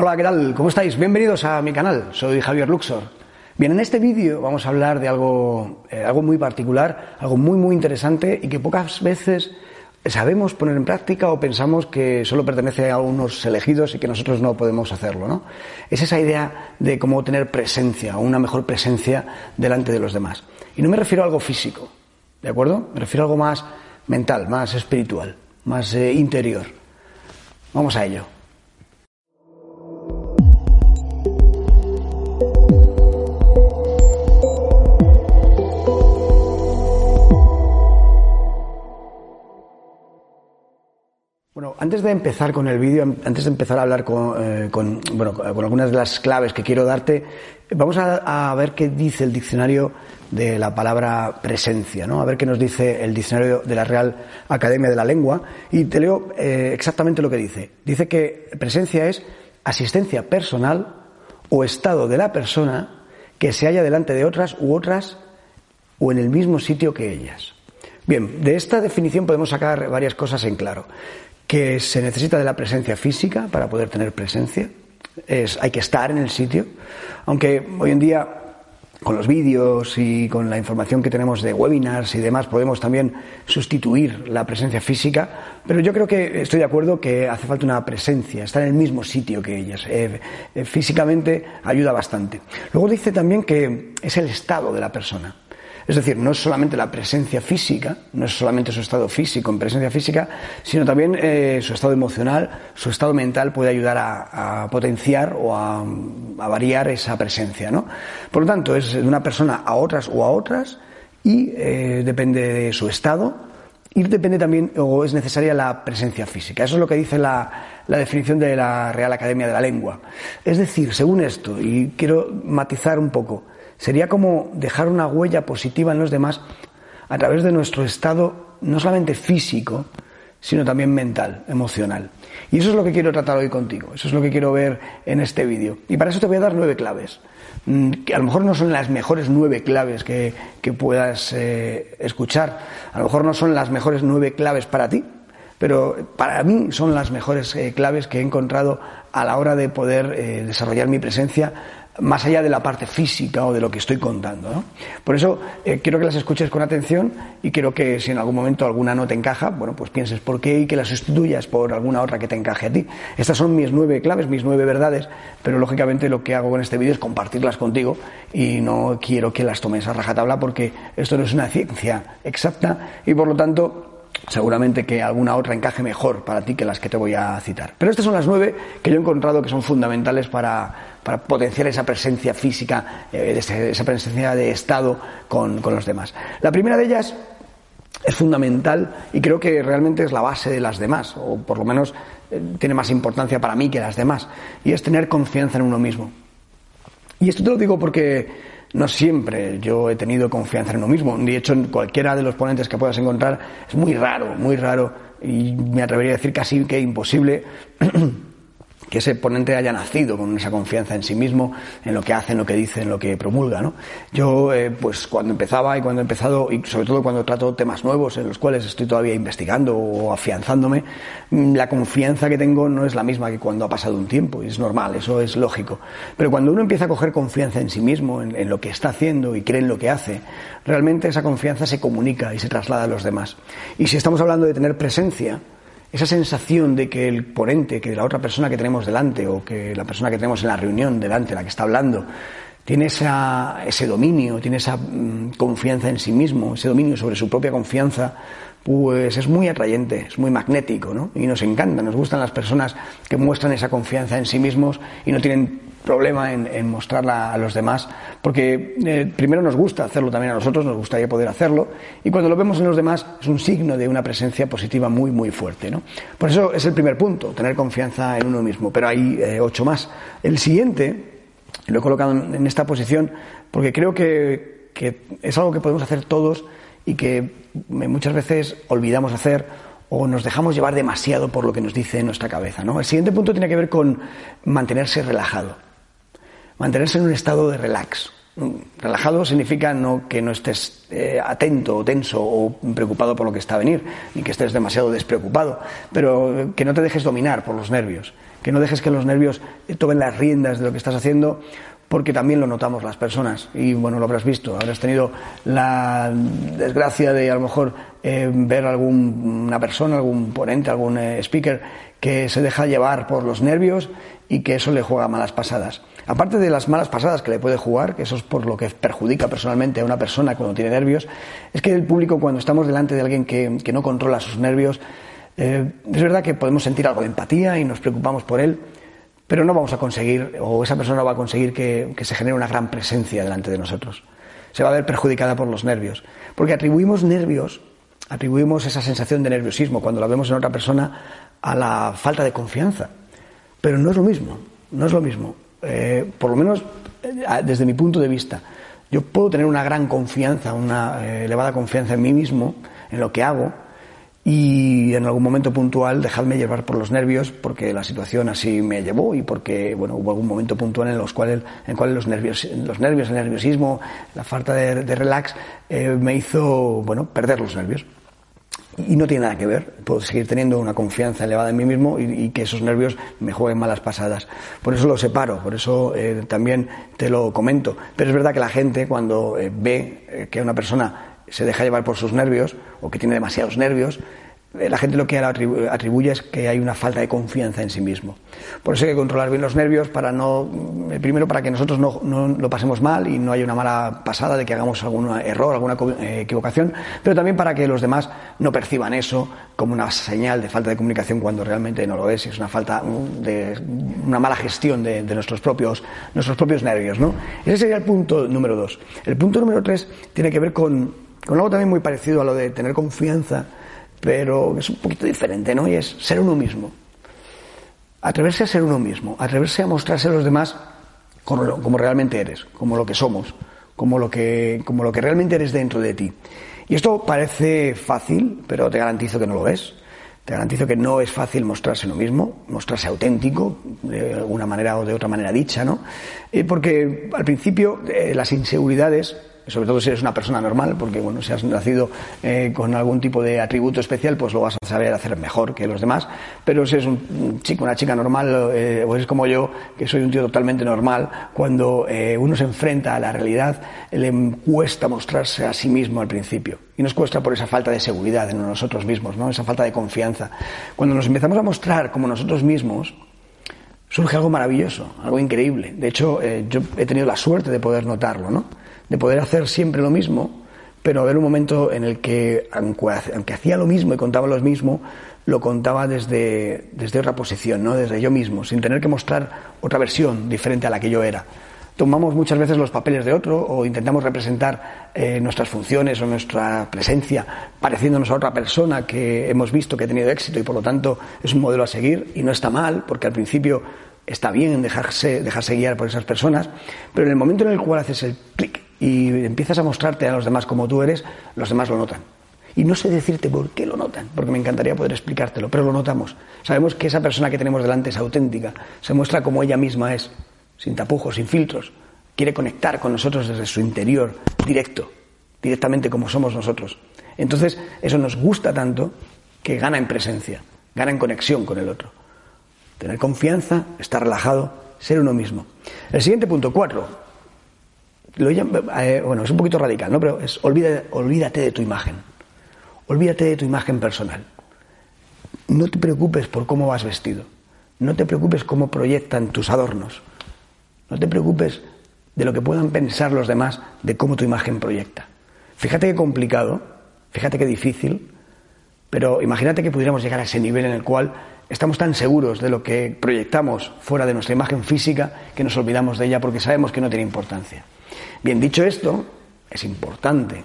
Hola, ¿qué tal? ¿Cómo estáis? Bienvenidos a mi canal. Soy Javier Luxor. Bien, en este vídeo vamos a hablar de algo, eh, algo muy particular, algo muy muy interesante y que pocas veces sabemos poner en práctica o pensamos que solo pertenece a unos elegidos y que nosotros no podemos hacerlo, ¿no? Es esa idea de cómo tener presencia una mejor presencia delante de los demás. Y no me refiero a algo físico, ¿de acuerdo? Me refiero a algo más mental, más espiritual, más eh, interior. Vamos a ello. Bueno, antes de empezar con el vídeo, antes de empezar a hablar con, eh, con, bueno, con algunas de las claves que quiero darte, vamos a, ver qué dice el diccionario de la palabra presencia, ¿no? A ver qué nos dice el diccionario de la Real Academia de la Lengua. Y te leo eh, exactamente lo que dice. Dice que presencia es asistencia personal o estado de la persona que se halla delante de otras u otras o en el mismo sitio que ellas. Bien, de esta definición podemos sacar varias cosas en claro que se necesita de la presencia física para poder tener presencia. Es, hay que estar en el sitio, aunque hoy en día con los vídeos y con la información que tenemos de webinars y demás podemos también sustituir la presencia física, pero yo creo que estoy de acuerdo que hace falta una presencia, estar en el mismo sitio que ellas. Eh, eh, físicamente ayuda bastante. Luego dice también que es el estado de la persona. Es decir, no es solamente la presencia física, no es solamente su estado físico en presencia física, sino también eh, su estado emocional, su estado mental puede ayudar a, potenciar o a, variar esa presencia. ¿no? Por lo tanto, es de una persona a otras o a otras y eh, depende de su estado, y depende también, o es necesaria la presencia física. Eso es lo que dice la, definición de la Real Academia de la Lengua. Es decir, según esto, y quiero matizar un poco, sería como dejar una huella positiva en los demás a través de nuestro estado no solamente físico, sino también mental, emocional. Y eso es lo que quiero tratar hoy contigo, eso es lo que quiero ver en este vídeo. Y para eso te voy a dar nueve claves, mm, que a lo mejor no son las mejores nueve claves que, que puedas eh, escuchar, a lo mejor no son las mejores nueve claves para ti, pero para mí son las mejores eh, claves que he encontrado a la hora de poder eh, desarrollar mi presencia más allá de la parte física o de lo que estoy contando. ¿no? Por eso eh, quiero que las escuches con atención y quiero que si en algún momento alguna no te encaja, bueno, pues pienses por qué y que la sustituyas por alguna otra que te encaje a ti. Estas son mis nueve claves, mis nueve verdades, pero lógicamente lo que hago con este vídeo es compartirlas contigo y no quiero que las tomes a rajatabla porque esto no es una ciencia exacta y por lo tanto seguramente que alguna otra encaje mejor para ti que las que te voy a citar. Pero estas son las nueve que yo he encontrado que son fundamentales para, para potenciar esa presencia física, eh, esa presencia de estado con, con los demás. La primera de ellas es fundamental y creo que realmente es la base de las demás, o por lo menos eh, tiene más importancia para mí que las demás, y es tener confianza en uno mismo. Y esto te lo digo porque no siempre yo he tenido confianza en uno mismo. De hecho, en cualquiera de los ponentes que puedas encontrar es muy raro, muy raro, y me atrevería a decir casi que imposible que ese ponente haya nacido con esa confianza en sí mismo, en lo que hace, en lo que dice, en lo que promulga, ¿no? Yo, eh, pues cuando empezaba y cuando he empezado, y sobre todo cuando trato temas nuevos en los cuales estoy todavía investigando o afianzándome, mm, la confianza que tengo no es la misma que cuando ha pasado un tiempo, y es normal, eso es lógico. Pero cuando uno empieza a coger confianza en sí mismo, en, en lo que está haciendo y cree en lo que hace, realmente esa confianza se comunica y se traslada a los demás. Y si estamos hablando de tener presencia, esa sensación de que el ponente, que la otra persona que tenemos delante o que la persona que tenemos en la reunión delante, la que está hablando, tiene ese dominio, tiene esa mm, confianza en sí mismo, ese dominio sobre su propia confianza, pues es muy atrayente, es muy magnético, ¿no? Y nos encanta, nos gustan las personas que muestran esa confianza en sí mismos y no tienen problema en, mostrarla a los demás, porque eh, primero nos gusta hacerlo también a nosotros, nos gustaría poder hacerlo, y cuando lo vemos en los demás es un signo de una presencia positiva muy, muy fuerte. ¿no? Por eso es el primer punto, tener confianza en uno mismo, pero hay eh, ocho más. El siguiente, lo he colocado en esta posición, porque creo que, que es algo que podemos hacer todos y que muchas veces olvidamos hacer o nos dejamos llevar demasiado por lo que nos dice nuestra cabeza. ¿no? El siguiente punto tiene que ver con mantenerse relajado mantenerse en un estado de relax. Relajado significa no que no estés eh, atento o tenso o preocupado por lo que está a venir, ni que estés demasiado despreocupado, pero que no te dejes dominar por los nervios, que no dejes que los nervios tomen las riendas de lo que estás haciendo, porque también lo notamos las personas. Y bueno, lo habrás visto, habrás tenido la desgracia de a lo mejor eh, ver alguna persona, algún ponente, algún eh, speaker que se deja llevar por los nervios y que eso le juega malas pasadas. Aparte de las malas pasadas que le puede jugar, que eso es por lo que perjudica personalmente a una persona cuando tiene nervios, es que el público cuando estamos delante de alguien que, no controla sus nervios, eh, es verdad que podemos sentir algo de empatía y nos preocupamos por él, pero no vamos a conseguir, o esa persona no va a conseguir que, se genere una gran presencia delante de nosotros. Se va a ver perjudicada por los nervios. Porque atribuimos nervios, atribuimos esa sensación de nerviosismo cuando la vemos en otra persona a la falta de confianza. Pero no es lo mismo, no es lo mismo. Eh, por lo menos eh, desde mi punto de vista. Yo puedo tener una gran confianza, una eh, elevada confianza en mí mismo, en lo que hago, y en algún momento puntual dejarme llevar por los nervios porque la situación así me llevó y porque bueno hubo algún momento puntual en los cuales en cual los nervios los nervios el nerviosismo la falta de, relax eh, me hizo bueno perder los nervios y no tiene nada que ver puedo seguir teniendo una confianza elevada en mí mismo y, que esos nervios me jueguen malas pasadas. Por eso lo separo por eso eh, también te lo comento. Pero es verdad que la gente cuando eh, ve que una persona se deja llevar por sus nervios o que tiene demasiados nervios, eh, la gente lo que atribuye es que hay una falta de confianza en sí mismo. Por eso hay que controlar bien los nervios para no, eh, primero para que nosotros no, lo pasemos mal y no haya una mala pasada de que hagamos algún error, alguna eh, equivocación, pero también para que los demás no perciban eso como una señal de falta de comunicación cuando realmente no lo es, es una falta mm, de una mala gestión de, nuestros propios nuestros propios nervios, ¿no? Ese sería el punto número dos. El punto número tres tiene que ver con con algo también muy parecido a lo de tener confianza, pero es un poquito diferente, ¿no? Y es ser uno mismo. Atreverse a ser uno mismo, atreverse a mostrarse a los demás como, realmente eres, como lo que somos, como lo que, como lo que realmente eres dentro de ti. Y esto parece fácil, pero te garantizo que no lo es. Te garantizo que no es fácil mostrarse uno mismo, mostrarse auténtico, de alguna manera o de otra manera dicha, ¿no? Eh, porque al principio eh, las inseguridades sobre todo si eres una persona normal, porque bueno, si has nacido eh, con algún tipo de atributo especial, pues lo vas a saber hacer mejor que los demás. Pero si eres un chico, una chica normal, eh, o eres como yo, que soy un tío totalmente normal, cuando eh, uno se enfrenta a la realidad, le cuesta mostrarse a sí mismo al principio. Y nos cuesta por esa falta de seguridad en nosotros mismos, ¿no? Esa falta de confianza. Cuando nos empezamos a mostrar como nosotros mismos, surge algo maravilloso, algo increíble. De hecho, yo he tenido la suerte de poder notarlo, ¿no? De poder hacer siempre lo mismo, pero haber un momento en el que, aunque, hacía lo mismo y contaba lo mismo, lo contaba desde, desde otra posición, ¿no? desde yo mismo, sin tener que mostrar otra versión diferente a la que yo era. Tomamos muchas veces los papeles de otro o intentamos representar eh, nuestras funciones o nuestra presencia pareciéndonos a otra persona que hemos visto que ha tenido éxito y por lo tanto es un modelo a seguir y no está mal porque al principio está bien dejarse, dejarse guiar por esas personas, pero en el momento en el cual haces el clic y empiezas a mostrarte a los demás como tú eres, los demás lo notan. Y no sé decirte por qué lo notan, porque me encantaría poder explicártelo, pero lo notamos. Sabemos que esa persona que tenemos delante es auténtica, se muestra como ella misma es, sin tapujos, sin filtros. Quiere conectar con nosotros desde su interior, directo, directamente como somos nosotros. Entonces, eso nos gusta tanto que gana en presencia, gana en conexión con el otro. Tener confianza, estar relajado, ser uno mismo. El siguiente punto, cuatro, eh, bueno, es un poquito radical, ¿no? Pero es olvídate de tu imagen. Olvídate de tu imagen personal. No te preocupes por cómo vas vestido. No te preocupes cómo proyectan tus adornos. No te preocupes de lo que puedan pensar los demás de cómo tu imagen proyecta. Fíjate qué complicado, fíjate qué difícil, pero imagínate que pudiéramos llegar a ese nivel en el cual estamos tan seguros de lo que proyectamos fuera de nuestra imagen física que nos olvidamos de ella porque sabemos que no tiene importancia. Bien, dicho esto, es importante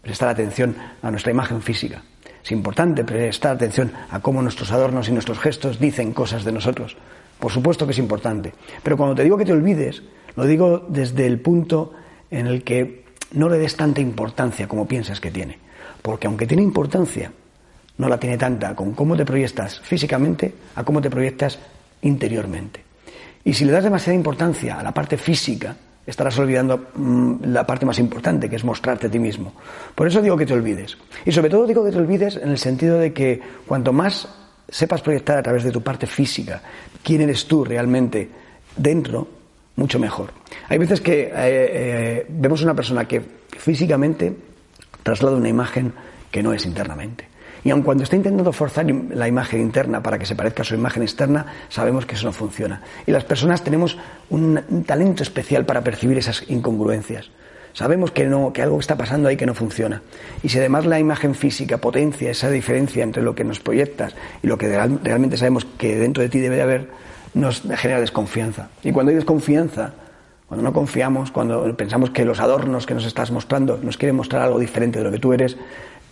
prestar atención a nuestra imagen física. Es importante prestar atención a cómo nuestros adornos y nuestros gestos dicen cosas de nosotros. Por supuesto que es importante. Pero cuando te digo que te olvides, lo digo desde el punto en el que no le des tanta importancia como piensas que tiene. Porque aunque tiene importancia, no la tiene tanta con cómo te proyectas físicamente a cómo te proyectas interiormente. Y si le das demasiada importancia a la parte física, estarás olvidando mm, la parte más importante, que es mostrarte a ti mismo. Por eso digo que te olvides. Y sobre todo digo que te olvides en el sentido de que cuanto más sepas proyectar a través de tu parte física quién eres tú realmente dentro, mucho mejor. Hay veces que eh, eh, vemos una persona que físicamente traslada una imagen que no es internamente. Y aun cuando está intentando forzar la imagen interna para que se parezca a su imagen externa, sabemos que eso no funciona. Y las personas tenemos un, talento especial para percibir esas incongruencias. Sabemos que, no, que algo está pasando ahí que no funciona. Y si además la imagen física potencia esa diferencia entre lo que nos proyectas y lo que realmente sabemos que dentro de ti debe de haber, nos genera desconfianza. Y cuando hay desconfianza, cuando no confiamos, cuando pensamos que los adornos que nos estás mostrando nos quieren mostrar algo diferente de lo que tú eres,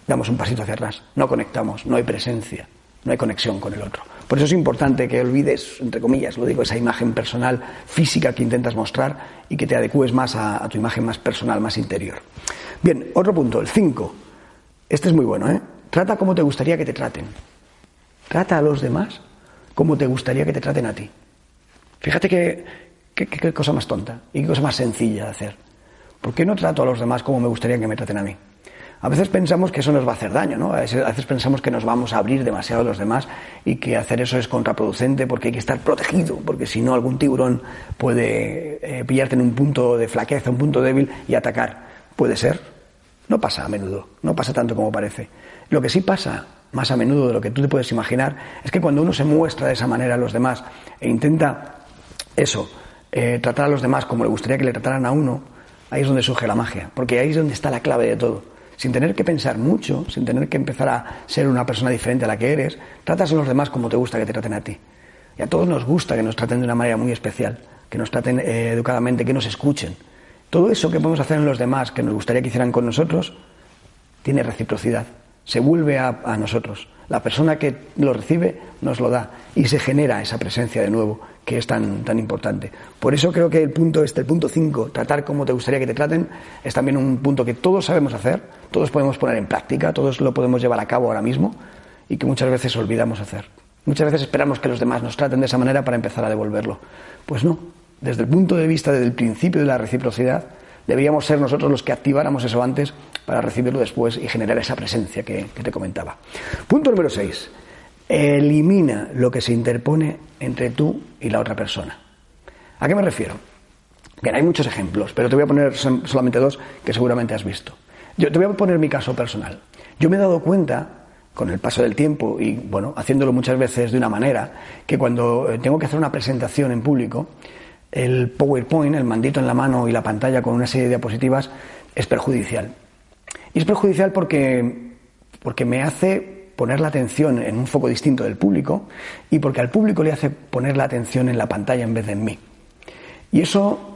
damos un pasito hacia atrás, no conectamos, no hay presencia, no hay conexión con el otro. Por eso es importante que olvides, entre comillas, lo digo, esa imagen personal, física que intentas mostrar y que te adecues más a, tu imagen más personal, más interior. Bien, otro punto, el 5. Este es muy bueno, ¿eh? Trata como te gustaría que te traten. Trata a los demás como te gustaría que te traten a ti. Fíjate qué, qué cosa más tonta y qué cosa más sencilla de hacer. ¿Por qué no trato a los demás como me gustaría que me traten a mí? A veces pensamos que eso nos va a hacer daño, ¿no? A veces, pensamos que nos vamos a abrir demasiado a los demás y que hacer eso es contraproducente porque hay que estar protegido, porque si no algún tiburón puede eh, pillarte en un punto de flaqueza, un punto débil y atacar. Puede ser. No pasa a menudo, no pasa tanto como parece. Lo que sí pasa más a menudo de lo que tú te puedes imaginar es que cuando uno se muestra de esa manera a los demás e intenta eso, eh, tratar a los demás como le gustaría que le trataran a uno, ahí es donde surge la magia, porque ahí es donde está la clave de todo sin tener que pensar mucho, sin tener que empezar a ser una persona diferente a la que eres, tratas a los demás como te gusta que te traten a ti. Y a todos nos gusta que nos traten de una manera muy especial, que nos traten eh, educadamente, que nos escuchen. Todo eso que podemos hacer en los demás, que nos gustaría que hicieran con nosotros, tiene reciprocidad, se vuelve a, a nosotros. La persona que lo recibe nos lo da y se genera esa presencia de nuevo que es tan, tan importante. Por eso creo que el punto este, el punto 5, tratar como te gustaría que te traten, es también un punto que todos sabemos hacer, todos podemos poner en práctica, todos lo podemos llevar a cabo ahora mismo y que muchas veces olvidamos hacer. Muchas veces esperamos que los demás nos traten de esa manera para empezar a devolverlo. Pues no, desde el punto de vista del principio de la reciprocidad, deberíamos ser nosotros los que activáramos eso antes para recibirlo después y generar esa presencia que, que te comentaba. Punto número 6 elimina lo que se interpone entre tú y la otra persona. ¿A qué me refiero? Hay muchos ejemplos, pero te voy a poner solamente dos que seguramente has visto. Yo te voy a poner mi caso personal. Yo me he dado cuenta, con el paso del tiempo y, bueno, haciéndolo muchas veces de una manera, que cuando eh, tengo que hacer una presentación en público, el PowerPoint, el mandito en la mano y la pantalla con una serie de diapositivas, es perjudicial. Y es perjudicial porque, porque me hace poner la atención en un foco distinto del público y porque al público le hace poner la atención en la pantalla en vez de en mí. Y eso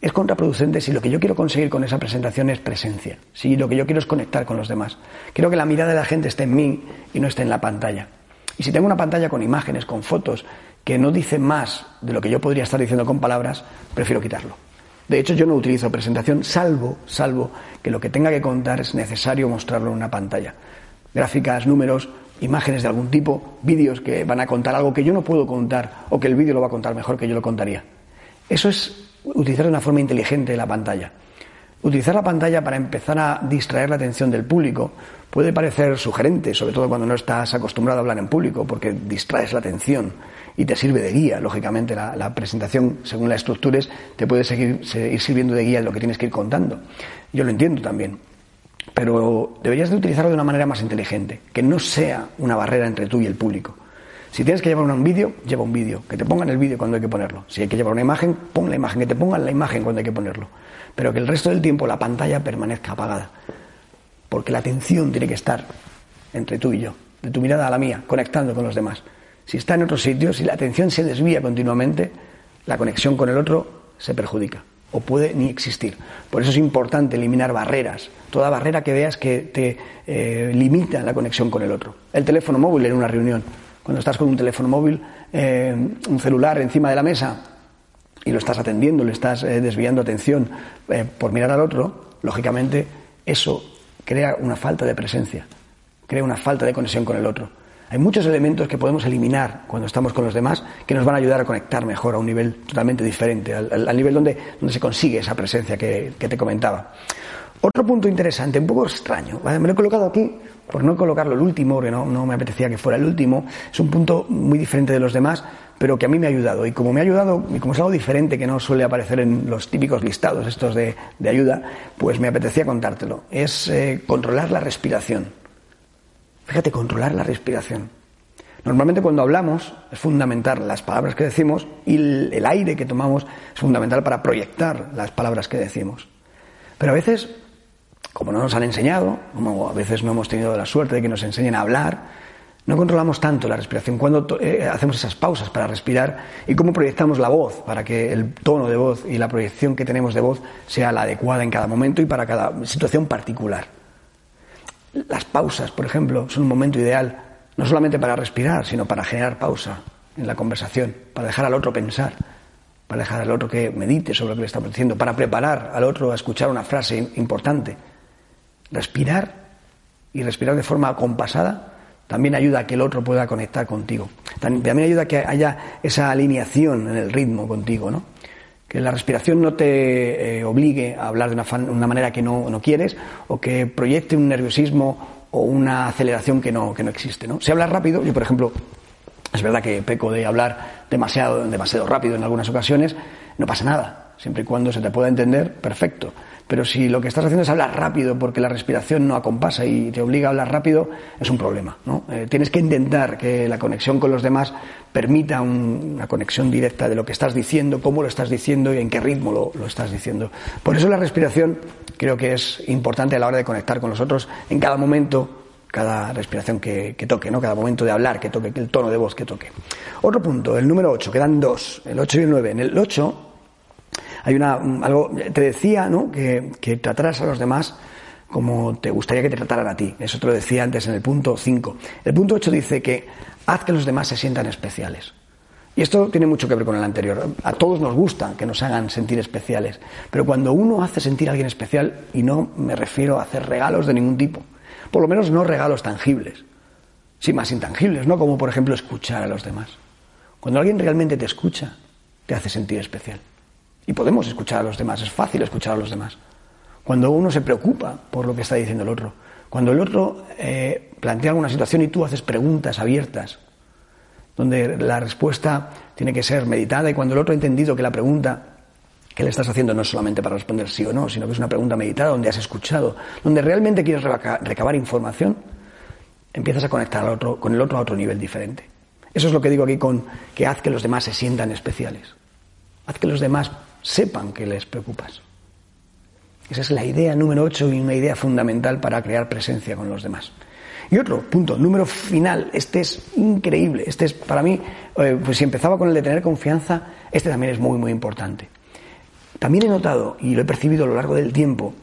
es contraproducente si lo que yo quiero conseguir con esa presentación es presencia, si lo que yo quiero es conectar con los demás. Quiero que la mirada de la gente esté en mí y no esté en la pantalla. Y si tengo una pantalla con imágenes, con fotos, que no dice más de lo que yo podría estar diciendo con palabras, prefiero quitarlo. De hecho, yo no utilizo presentación, salvo, salvo que lo que tenga que contar es necesario mostrarlo en una pantalla gráficas, números, imágenes de algún tipo, vídeos que van a contar algo que yo no puedo contar o que el vídeo lo va a contar mejor que yo lo contaría. Eso es utilizar de una forma inteligente la pantalla. Utilizar la pantalla para empezar a distraer la atención del público puede parecer sugerente, sobre todo cuando no estás acostumbrado a hablar en público, porque distraes la atención y te sirve de guía. Lógicamente, la, presentación, según la estructures, te puede seguir, seguir sirviendo de guía en lo que tienes que ir contando. Yo lo entiendo también pero deberías de utilizarlo de una manera más inteligente, que no sea una barrera entre tú y el público. Si tienes que llevar un vídeo, lleva un vídeo, que te pongan el vídeo cuando hay que ponerlo. Si hay que llevar una imagen, pon la imagen, que te pongan la imagen cuando hay que ponerlo. Pero que el resto del tiempo la pantalla permanezca apagada. Porque la atención tiene que estar entre tú y yo, de tu mirada a la mía, conectando con los demás. Si está en otro sitio, si la atención se desvía continuamente, la conexión con el otro se perjudica o puede ni existir. Por eso es importante eliminar barreras, toda barrera que veas que te eh, limita la conexión con el otro. El teléfono móvil en una reunión, cuando estás con un teléfono móvil, eh, un celular encima de la mesa y lo estás atendiendo, le estás eh, desviando atención por mirar al otro, lógicamente eso crea una falta de presencia, crea una falta de conexión con el otro. Hay muchos elementos que podemos eliminar cuando estamos con los demás que nos van a ayudar a conectar mejor a un nivel totalmente diferente, al, nivel donde, donde, se consigue esa presencia que, te comentaba. Otro punto interesante, un poco extraño, me lo he colocado aquí por no colocarlo el último, porque no, no me apetecía que fuera el último, es un punto muy diferente de los demás, pero que a mí me ha ayudado. Y como me ha ayudado, y como es algo diferente que no suele aparecer en los típicos listados estos de, de ayuda, pues me apetecía contártelo. Es eh, controlar la respiración. Fíjate, controlar la respiración. Normalmente cuando hablamos es fundamental las palabras que decimos y el, aire que tomamos es fundamental para proyectar las palabras que decimos. Pero a veces, como no nos han enseñado, como a veces no hemos tenido la suerte de que nos enseñen a hablar, no controlamos tanto la respiración. Cuando eh, hacemos esas pausas para respirar y cómo proyectamos la voz para que el tono de voz y la proyección que tenemos de voz sea la adecuada en cada momento y para cada situación particular. Las pausas, por ejemplo, son un momento ideal no solamente para respirar, sino para generar pausa en la conversación, para dejar al otro pensar, para dejar al otro que medite sobre lo que le estamos diciendo, para preparar al otro a escuchar una frase importante. Respirar y respirar de forma compasada también ayuda a que el otro pueda conectar contigo. También ayuda a que haya esa alineación en el ritmo contigo, ¿no? La respiración no te eh, obligue a hablar de una, una manera que no, no, quieres o que proyecte un nerviosismo o una aceleración que no, que no existe, ¿no? Si hablas rápido, yo por ejemplo, es verdad que peco de hablar demasiado, demasiado rápido en algunas ocasiones, no pasa nada. Siempre y cuando se te pueda entender, perfecto. Pero si lo que estás haciendo es hablar rápido porque la respiración no acompasa y te obliga a hablar rápido, es un problema. ¿no? Eh, tienes que intentar que la conexión con los demás permita un, una conexión directa de lo que estás diciendo, cómo lo estás diciendo y en qué ritmo lo, lo, estás diciendo. Por eso la respiración creo que es importante a la hora de conectar con los otros en cada momento cada respiración que, que, toque, ¿no? cada momento de hablar que toque, el tono de voz que toque. Otro punto, el número 8, quedan dos, el 8 y el 9. En el 8 hay una, algo, te decía, ¿no? Que, que a los demás como te gustaría que te trataran a ti. Eso te lo decía antes en el punto 5. El punto 8 dice que haz que los demás se sientan especiales. Y esto tiene mucho que ver con el anterior. A todos nos gusta que nos hagan sentir especiales. Pero cuando uno hace sentir a alguien especial, y no me refiero a hacer regalos de ningún tipo, por lo menos no regalos tangibles, sí más intangibles, ¿no? Como por ejemplo escuchar a los demás. Cuando alguien realmente te escucha, te hace sentir especial. Y podemos escuchar a los demás, es fácil escuchar a los demás. Cuando uno se preocupa por lo que está diciendo el otro, cuando el otro eh, plantea alguna situación y tú haces preguntas abiertas, donde la respuesta tiene que ser meditada y cuando el otro ha entendido que la pregunta que le estás haciendo no es solamente para responder sí o no, sino que es una pregunta meditada donde has escuchado, donde realmente quieres recabar información, empiezas a conectar al otro, con el otro a otro nivel diferente. Eso es lo que digo aquí con que haz que los demás se sientan especiales. Haz que los demás sepan que les preocupas. Esa es la idea número 8 y una idea fundamental para crear presencia con los demás. Y otro punto, número final, este es increíble, este es para mí, eh, pues si empezaba con el de tener confianza, este también es muy, muy importante. También he notado, y lo he percibido a lo largo del tiempo,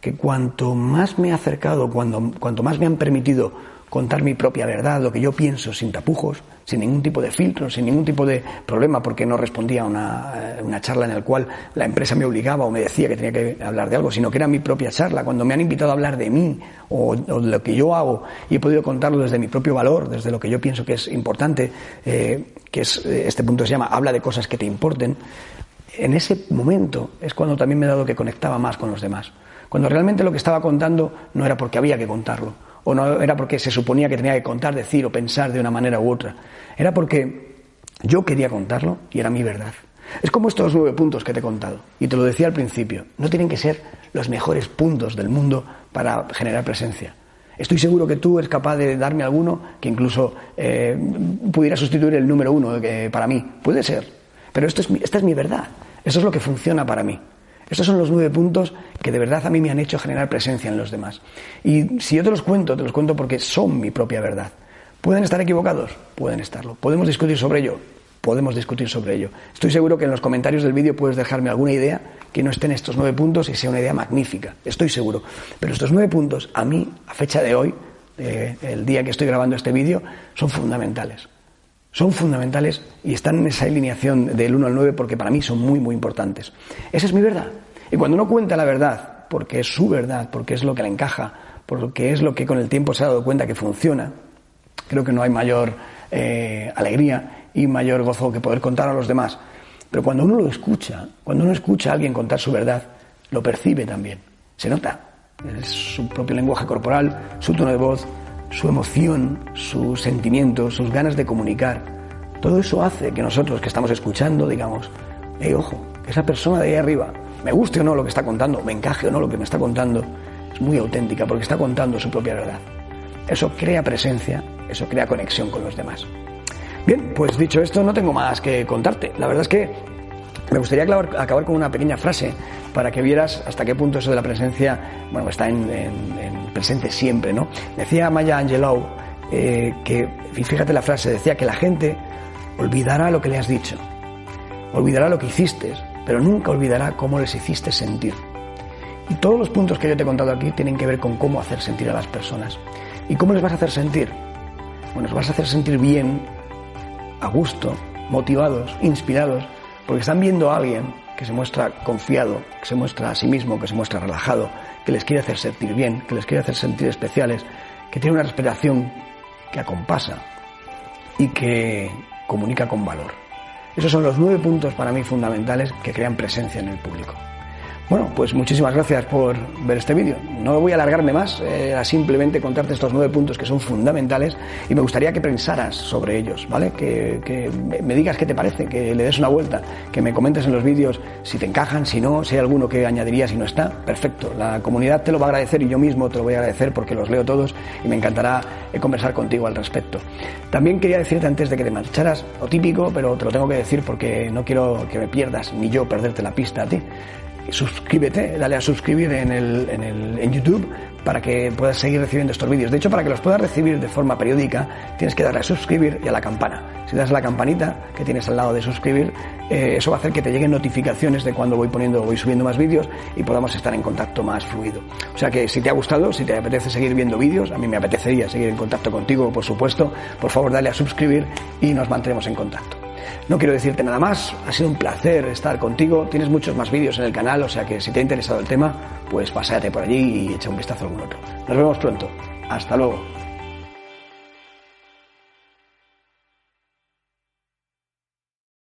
que cuanto más me he acercado, cuando, cuanto más me han permitido contar mi propia verdad, lo que yo pienso, sin tapujos, sin ningún tipo de filtro, sin ningún tipo de problema, porque no respondía a una, eh, una, charla en la cual la empresa me obligaba o me decía que tenía que hablar de algo, sino que era mi propia charla, cuando me han invitado a hablar de mí o, o de lo que yo hago y he podido contarlo desde mi propio valor, desde lo que yo pienso que es importante, eh, que es, eh, este punto se llama habla de cosas que te importen, en ese momento es cuando también me he dado que conectaba más con los demás. Cuando realmente lo que estaba contando no era porque había que contarlo, o no era porque se suponía que tenía que contar, decir o pensar de una manera u otra. Era porque yo quería contarlo y era mi verdad. Es como estos nueve puntos que te he contado. Y te lo decía al principio. No tienen que ser los mejores puntos del mundo para generar presencia. Estoy seguro que tú eres capaz de darme alguno que incluso eh, pudiera sustituir el número uno eh, para mí. Puede ser. Pero esto es mi, esta es mi verdad. Eso es lo que funciona para mí. Estos son los nueve puntos que de verdad a mí me han hecho generar presencia en los demás. Y si yo te los cuento, te los cuento porque son mi propia verdad. ¿Pueden estar equivocados? Pueden estarlo. ¿Podemos discutir sobre ello? Podemos discutir sobre ello. Estoy seguro que en los comentarios del vídeo puedes dejarme alguna idea que no esté en estos nueve puntos y sea una idea magnífica. Estoy seguro. Pero estos nueve puntos, a mí, a fecha de hoy, eh, el día que estoy grabando este vídeo, son fundamentales. Son fundamentales y están en esa alineación del 1 al 9 porque para mí son muy, muy importantes. Esa es mi verdad. Y cuando uno cuenta la verdad, porque es su verdad, porque es lo que le encaja, porque es lo que con el tiempo se ha dado cuenta que funciona, creo que no hay mayor eh, alegría y mayor gozo que poder contar a los demás. Pero cuando uno lo escucha, cuando uno escucha a alguien contar su verdad, lo percibe también. Se nota. es su propio lenguaje corporal, su tono de voz, su emoción, sus sentimientos, sus ganas de comunicar. Todo eso hace que nosotros que estamos escuchando digamos, hey, ojo, esa persona de ahí arriba, me guste o no lo que está contando, me encaje o no lo que me está contando, es muy auténtica porque está contando su propia verdad. Eso crea presencia, eso crea conexión con los demás. Bien, pues dicho esto, no tengo más que contarte. La verdad es que me gustaría acabar, con una pequeña frase para que vieras hasta qué punto eso de la presencia, bueno, está en, presente siempre, ¿no? Decía Maya Angelou eh, que, fíjate la frase, decía que la gente olvidará lo que le has dicho, olvidará lo que hiciste, pero nunca olvidará cómo les hiciste sentir. Y todos los puntos que yo te he contado aquí tienen que ver con cómo hacer sentir a las personas. ¿Y cómo les vas a hacer sentir? Bueno, les vas a hacer sentir bien, a gusto, motivados, inspirados, porque están viendo a alguien que se muestra confiado, que se muestra a sí mismo, que se muestra relajado, que les quiere hacer sentir bien, que les quiere hacer sentir especiales, que tiene una respiración que acompasa y que comunica con valor. Esos son los nueve puntos para mí fundamentales que crean presencia en el público. Bueno, pues muchísimas gracias por ver este vídeo. No voy a alargarme más, era simplemente contarte estos nueve puntos que son fundamentales y me gustaría que pensaras sobre ellos, ¿vale? Que, me digas qué te parece, que le des una vuelta, que me comentes en los vídeos si te encajan, si no, si hay alguno que añadirías si no está. Perfecto, la comunidad te lo va a agradecer y yo mismo te lo voy a agradecer porque los leo todos y me encantará eh, conversar contigo al respecto. También quería decirte antes de que te marcharas, lo típico, pero te lo tengo que decir porque no quiero que me pierdas, ni yo perderte la pista a ti suscríbete, dale a suscribir en, el, en, el, en YouTube para que puedas seguir recibiendo estos vídeos. De hecho, para que los puedas recibir de forma periódica, tienes que darle a suscribir y a la campana. Si das a la campanita que tienes al lado de suscribir, eh, eso va a hacer que te lleguen notificaciones de cuando voy poniendo, voy subiendo más vídeos y podamos estar en contacto más fluido. O sea que si te ha gustado, si te apetece seguir viendo vídeos, a mí me apetecería seguir en contacto contigo, por supuesto, por favor dale a suscribir y nos mantendremos en contacto. No quiero decirte nada más, ha sido un placer estar contigo. Tienes muchos más vídeos en el canal, o sea que si te ha interesado el tema, pues pásate por allí y echa un vistazo a algún otro. Nos vemos pronto. Hasta luego.